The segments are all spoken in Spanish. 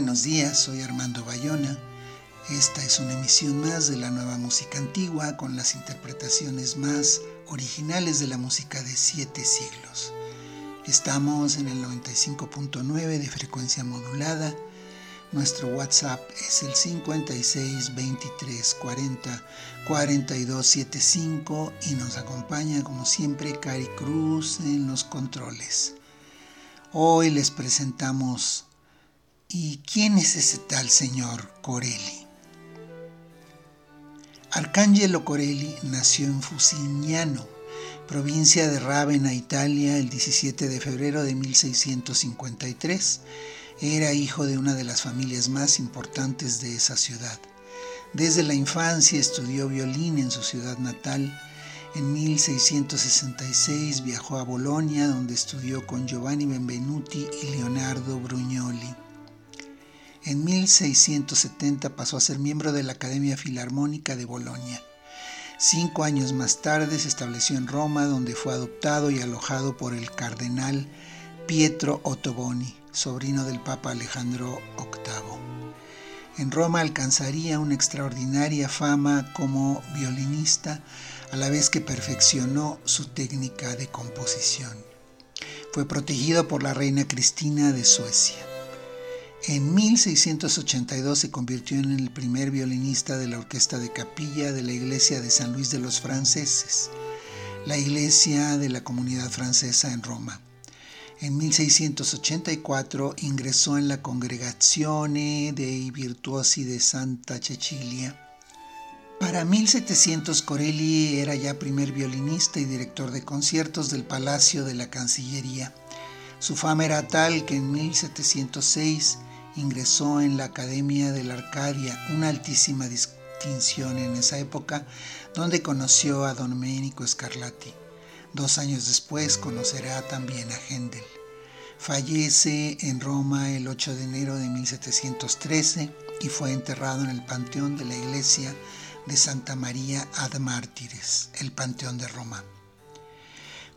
Buenos días, soy Armando Bayona. Esta es una emisión más de la nueva música antigua con las interpretaciones más originales de la música de siete siglos. Estamos en el 95.9 de frecuencia modulada. Nuestro WhatsApp es el 56 23 40 42 75 y nos acompaña como siempre Cari Cruz en los controles. Hoy les presentamos ¿Y quién es ese tal señor Corelli? Arcangelo Corelli nació en Fusignano, provincia de Ravenna, Italia, el 17 de febrero de 1653. Era hijo de una de las familias más importantes de esa ciudad. Desde la infancia estudió violín en su ciudad natal. En 1666 viajó a Bolonia, donde estudió con Giovanni Benvenuti y Leonardo Brugnoli. En 1670 pasó a ser miembro de la Academia Filarmónica de Bolonia. Cinco años más tarde se estableció en Roma, donde fue adoptado y alojado por el cardenal Pietro Ottoboni, sobrino del Papa Alejandro VIII. En Roma alcanzaría una extraordinaria fama como violinista, a la vez que perfeccionó su técnica de composición. Fue protegido por la reina Cristina de Suecia. En 1682 se convirtió en el primer violinista de la orquesta de capilla de la iglesia de San Luis de los Franceses, la iglesia de la comunidad francesa en Roma. En 1684 ingresó en la Congregazione dei Virtuosi de Santa Cecilia. Para 1700 Corelli era ya primer violinista y director de conciertos del Palacio de la Cancillería. Su fama era tal que en 1706 ingresó en la Academia de la Arcadia, una altísima distinción en esa época, donde conoció a Don Domenico Scarlatti. Dos años después conocerá también a Händel. Fallece en Roma el 8 de enero de 1713 y fue enterrado en el Panteón de la Iglesia de Santa María ad Mártires, el Panteón de Roma.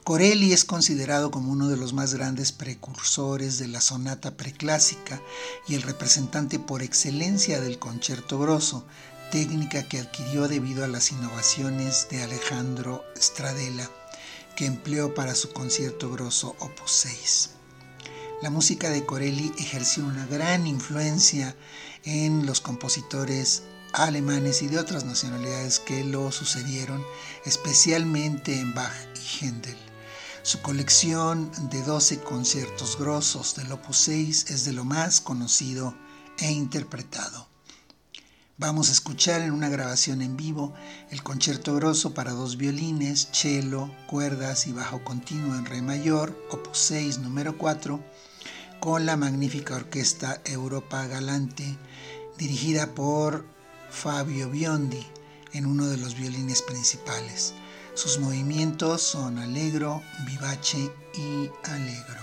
Corelli es considerado como uno de los más grandes precursores de la sonata preclásica y el representante por excelencia del concierto grosso, técnica que adquirió debido a las innovaciones de Alejandro Stradella, que empleó para su concierto grosso Opus 6. La música de Corelli ejerció una gran influencia en los compositores alemanes y de otras nacionalidades que lo sucedieron, especialmente en Bach y Händel. Su colección de 12 conciertos grosos del Opus 6 es de lo más conocido e interpretado. Vamos a escuchar en una grabación en vivo el concierto grosso para dos violines, cello, cuerdas y bajo continuo en re mayor, Opus 6 número 4, con la magnífica orquesta Europa Galante, dirigida por Fabio Biondi en uno de los violines principales. Sus movimientos son alegro, vivace y alegro.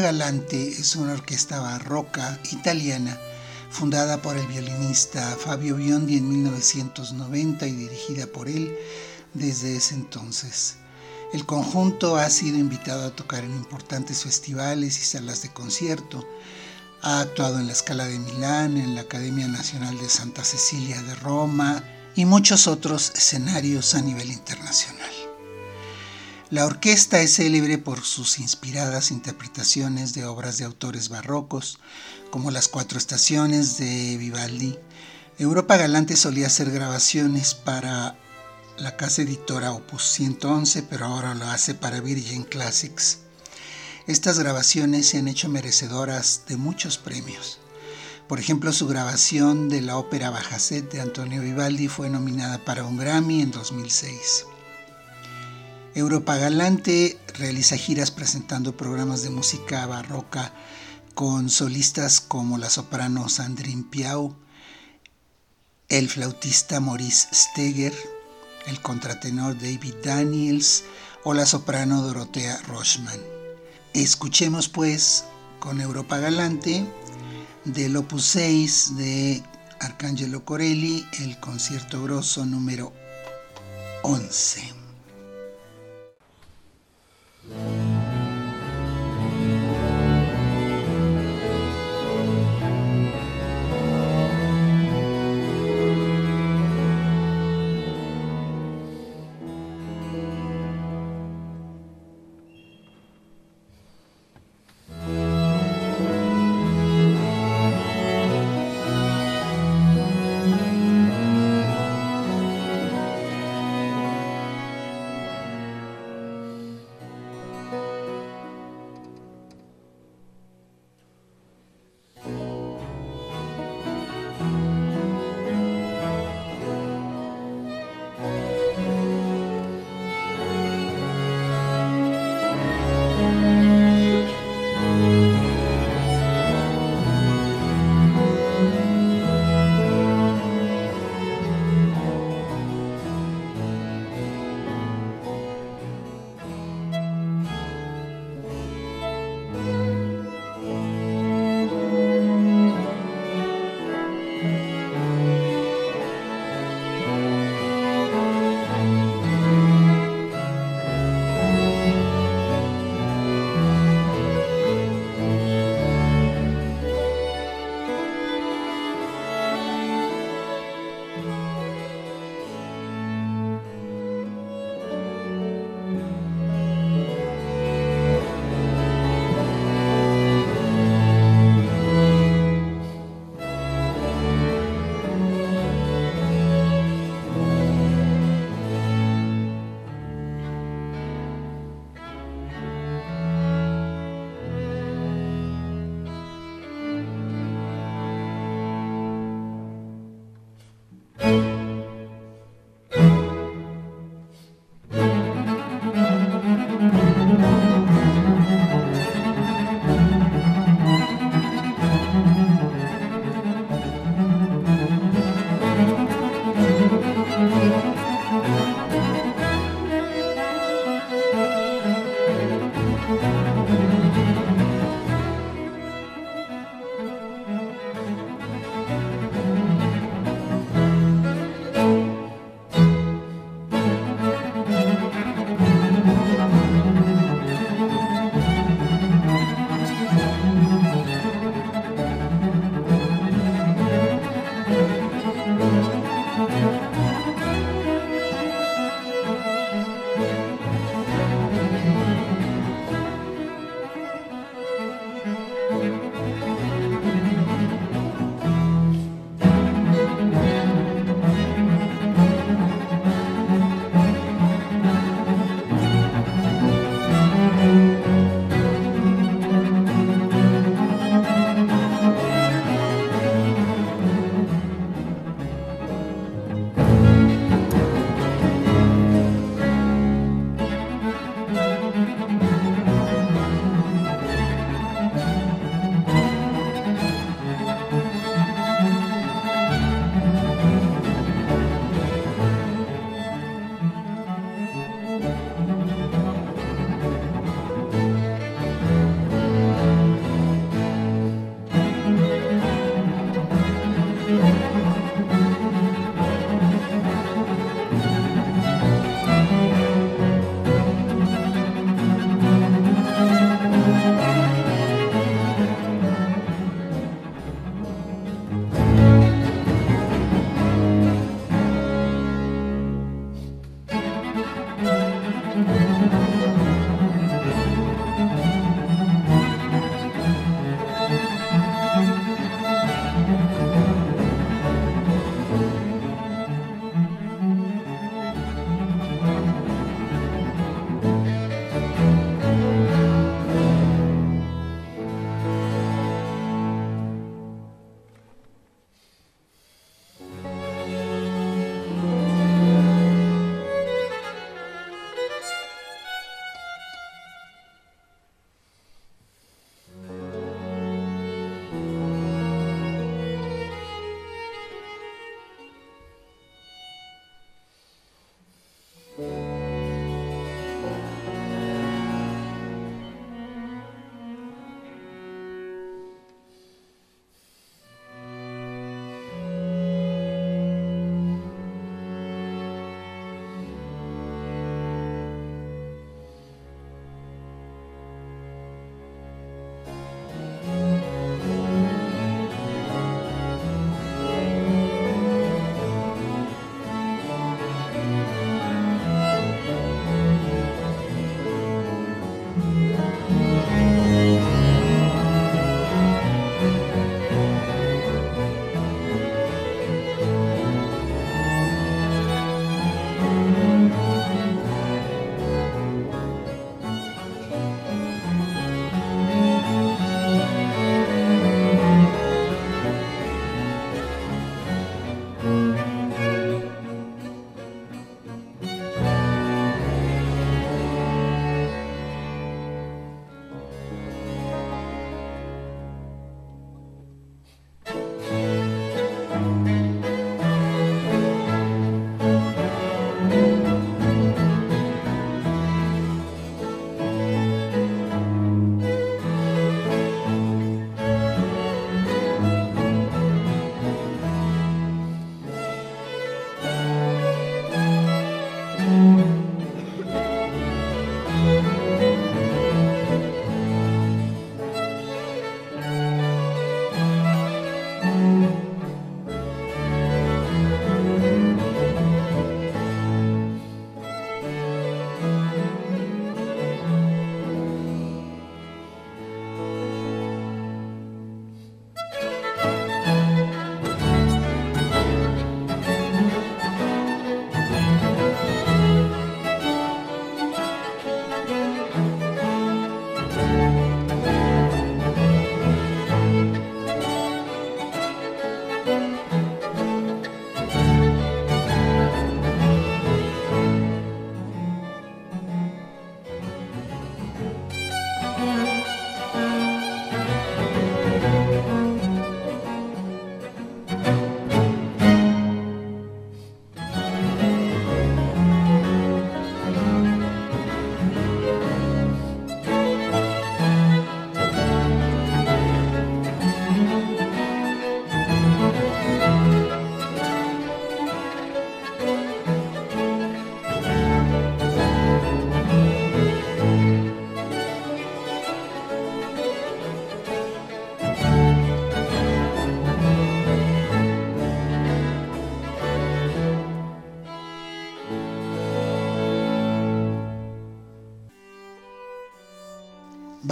Galante es una orquesta barroca italiana fundada por el violinista Fabio Biondi en 1990 y dirigida por él desde ese entonces. El conjunto ha sido invitado a tocar en importantes festivales y salas de concierto. Ha actuado en la Scala de Milán, en la Academia Nacional de Santa Cecilia de Roma y muchos otros escenarios a nivel internacional. La orquesta es célebre por sus inspiradas interpretaciones de obras de autores barrocos, como Las Cuatro Estaciones de Vivaldi. Europa Galante solía hacer grabaciones para la casa editora Opus 111, pero ahora lo hace para Virgin Classics. Estas grabaciones se han hecho merecedoras de muchos premios. Por ejemplo, su grabación de la ópera Bajacet de Antonio Vivaldi fue nominada para un Grammy en 2006. Europa Galante realiza giras presentando programas de música barroca con solistas como la soprano Sandrine Piau, el flautista Maurice Steger, el contratenor David Daniels o la soprano Dorotea Rochman. Escuchemos pues con Europa Galante del Opus 6 de Arcangelo Corelli el concierto grosso número 11. Yeah.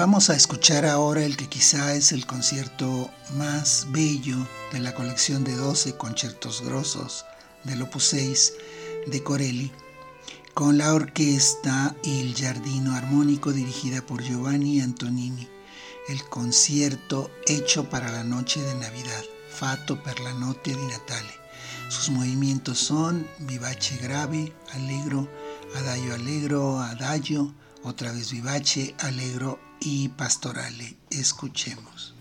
Vamos a escuchar ahora el que quizá es el concierto más bello de la colección de 12 conciertos grosos del Opus 6 de Corelli, con la orquesta y el Giardino Armónico dirigida por Giovanni Antonini, el concierto hecho para la noche de Navidad, Fato per la notte di Natale. Sus movimientos son vivace grave, allegro, adagio allegro, adagio, otra vez vivace, allegro, y pastorale. Escuchemos.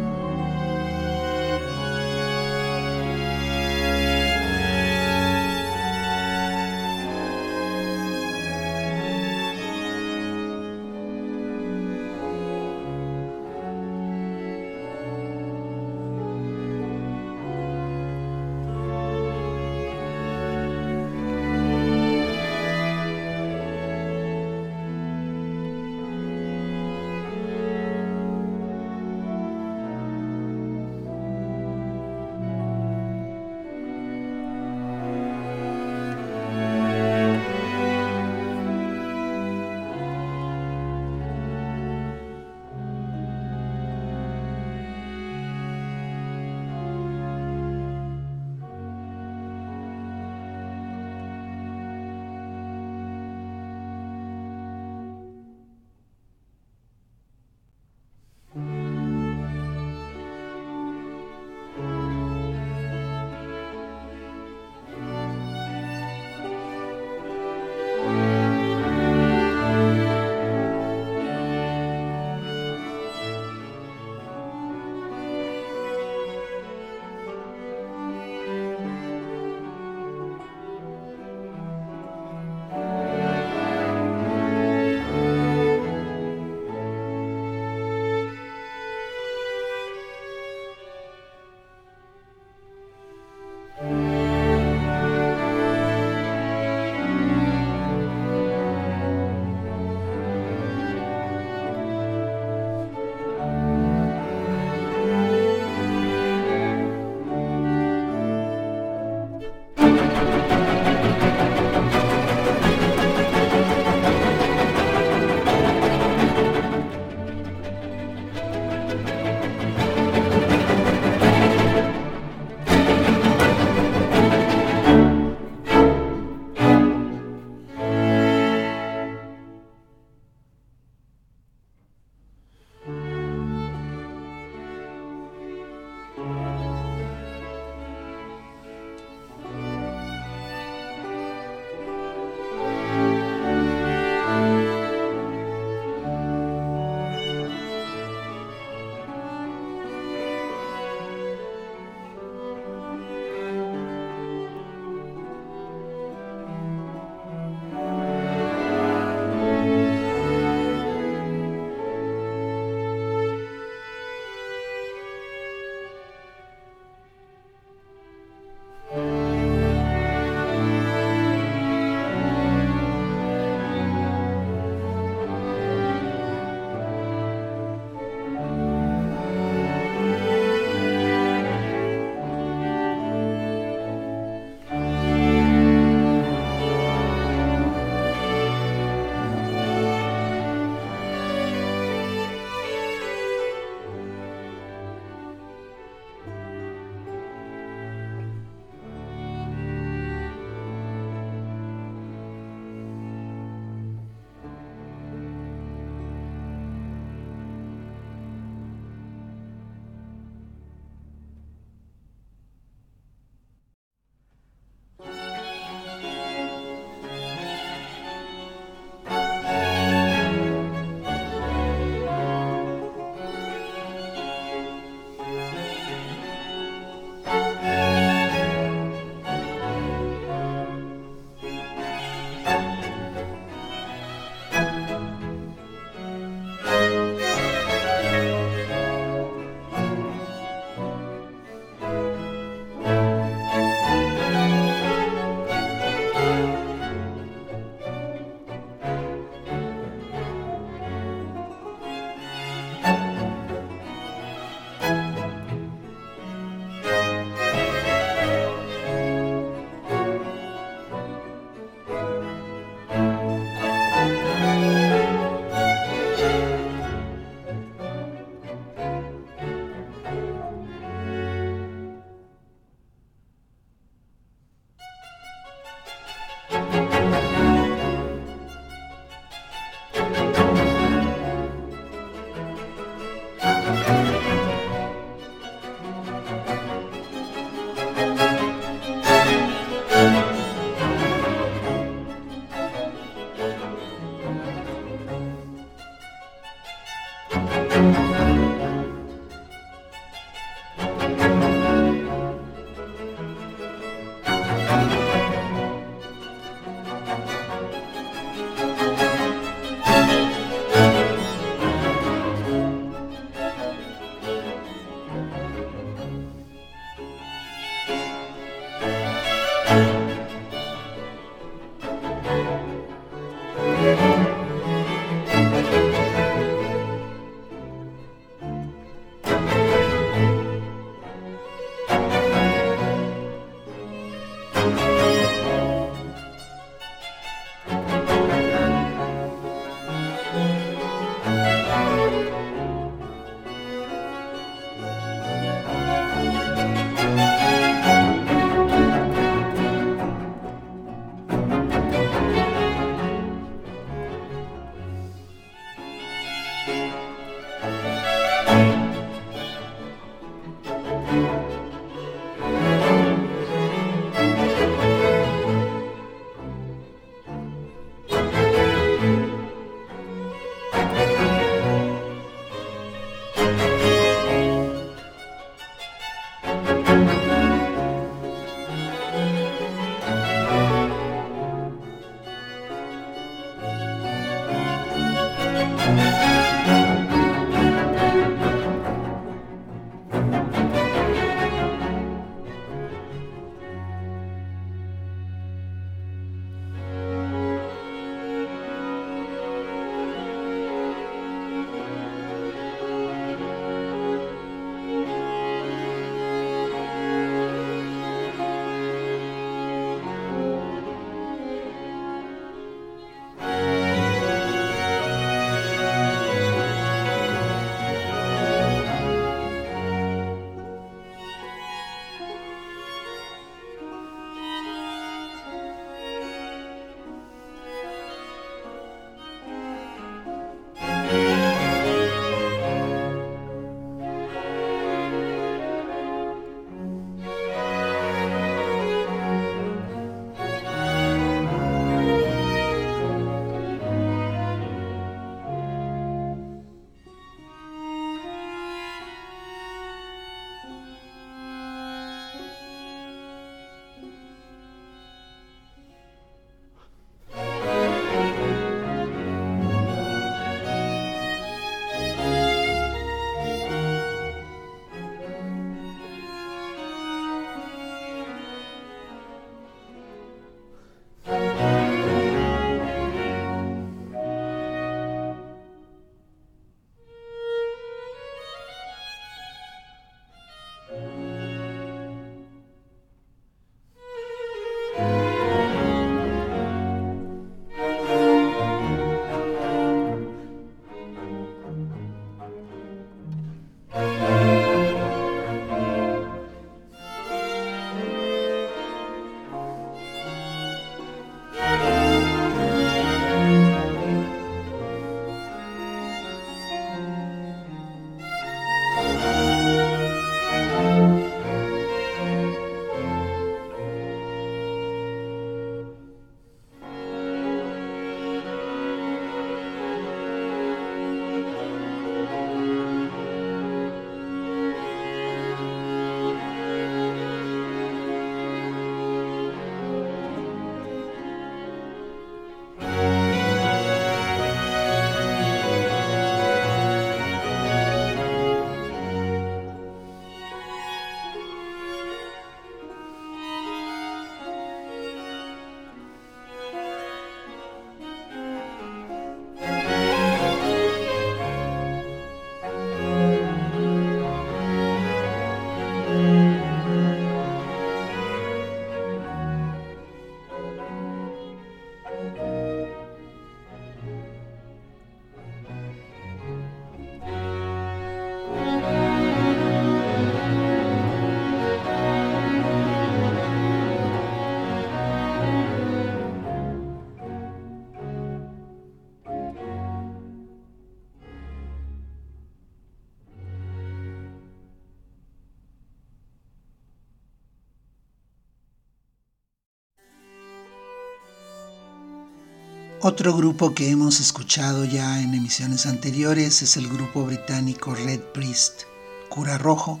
Otro grupo que hemos escuchado ya en emisiones anteriores es el grupo británico Red Priest, Cura Rojo,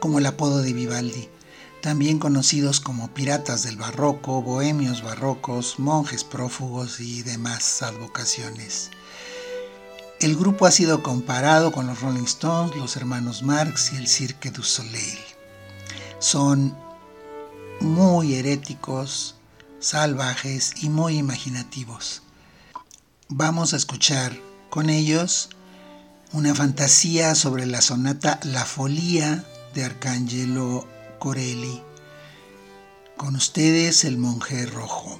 como el apodo de Vivaldi, también conocidos como piratas del barroco, bohemios barrocos, monjes prófugos y demás advocaciones. El grupo ha sido comparado con los Rolling Stones, los hermanos Marx y el Cirque du Soleil. Son muy heréticos, salvajes y muy imaginativos vamos a escuchar con ellos una fantasía sobre la sonata La Folía de Arcángelo Corelli. Con ustedes el monje rojo.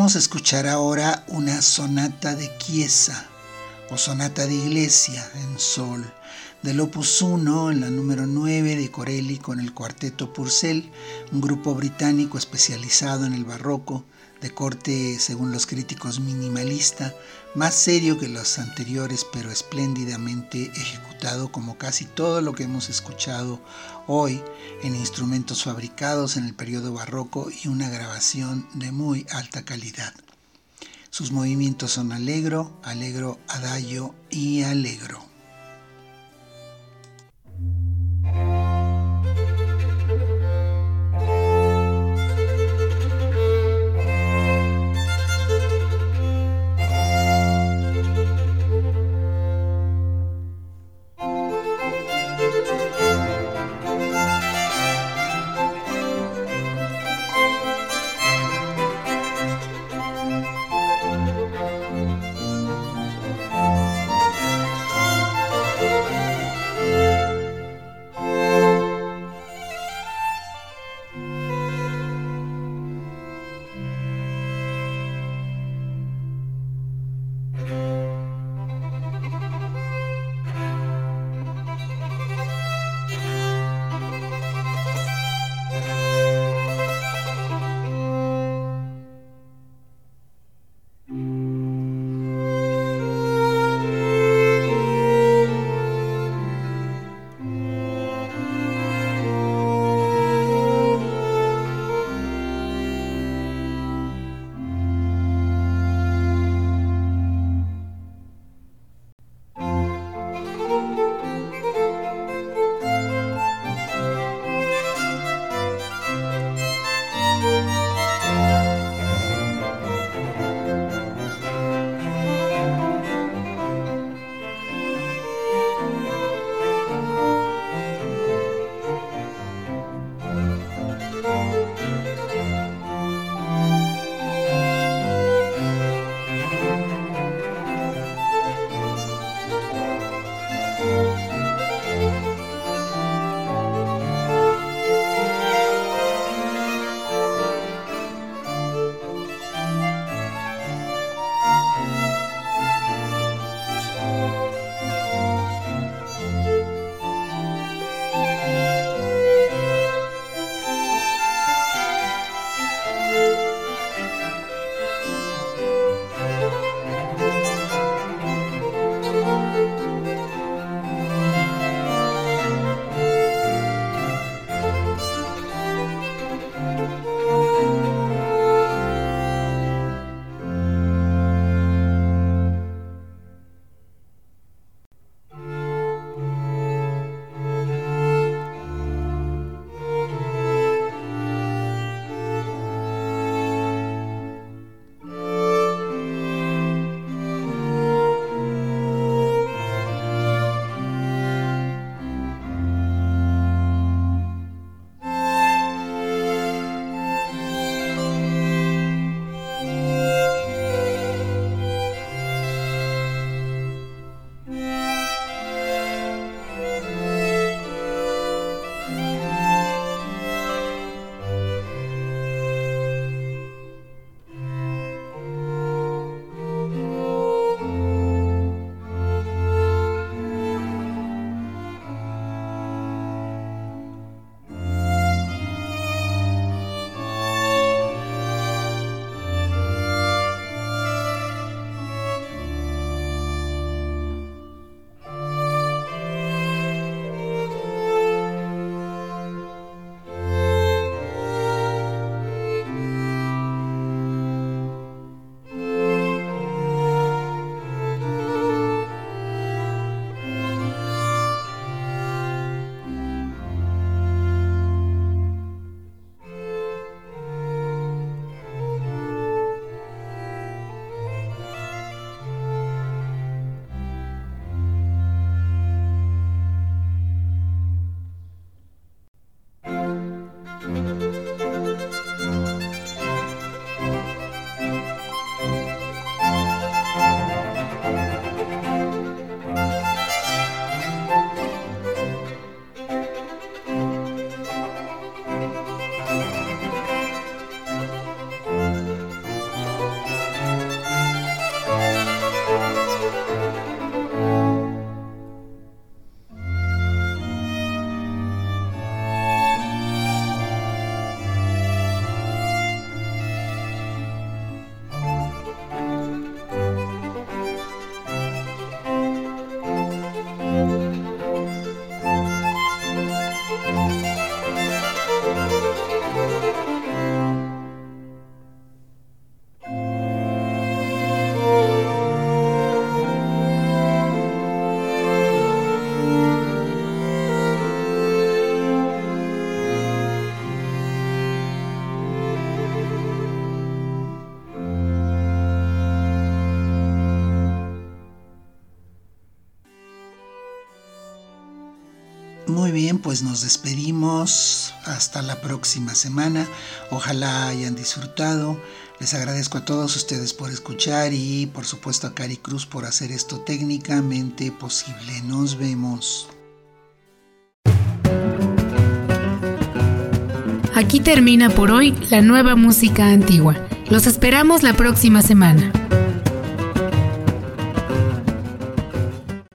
Vamos a escuchar ahora una sonata de Chiesa o sonata de iglesia en sol del Opus 1 en la número 9 de Corelli con el cuarteto Purcell, un grupo británico especializado en el barroco de corte, según los críticos, minimalista, más serio que los anteriores, pero espléndidamente ejecutado como casi todo lo que hemos escuchado hoy en instrumentos fabricados en el periodo barroco y una grabación de muy alta calidad. Sus movimientos son alegro, alegro, adagio y alegro. Pues nos despedimos hasta la próxima semana. Ojalá hayan disfrutado. Les agradezco a todos ustedes por escuchar y por supuesto a Cari Cruz por hacer esto técnicamente posible. Nos vemos. Aquí termina por hoy la nueva música antigua. Los esperamos la próxima semana.